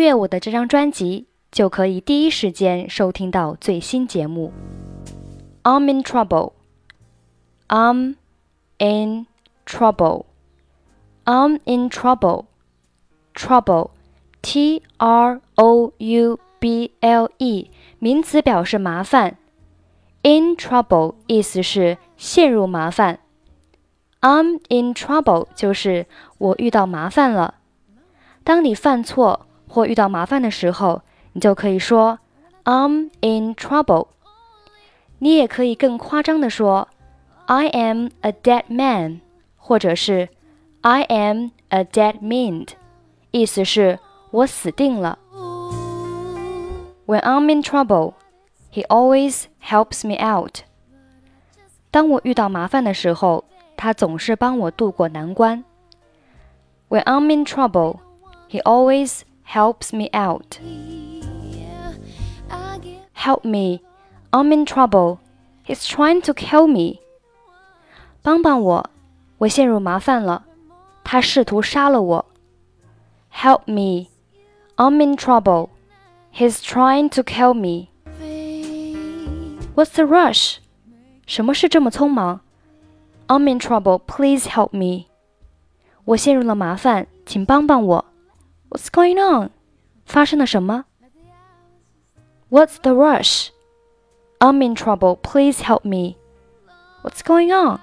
阅我的这张专辑，就可以第一时间收听到最新节目。I'm in trouble. I'm in trouble. I'm in trouble. Trouble, T R O U B L E，名词表示麻烦。In trouble 意思是陷入麻烦。I'm in trouble 就是我遇到麻烦了。当你犯错或遇到麻烦的时候，你就可以说 I'm in trouble。你也可以更夸张的说 I am a dead man，或者是 I am a dead man，意思是我死定了。When I'm in trouble, he always helps me out。当我遇到麻烦的时候，他总是帮我渡过难关。When I'm in trouble, he always helps me out. Help me, I'm in trouble. He's trying to kill me. 帮帮我，我陷入麻烦了，他试图杀了我。Help me, I'm in trouble. He's trying to kill me. What's the rush? 什么事这么匆忙？I'm in trouble. Please help me. 我陷入了麻烦，请帮帮我。 What's going on? 发生了什么？What's the rush? I'm in trouble. Please help me. What's going on?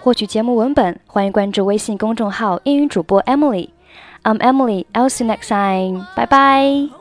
获取节目文本，欢迎关注微信公众号“英语主播 Emily”。I'm Emily. I'll see you next time. Bye bye.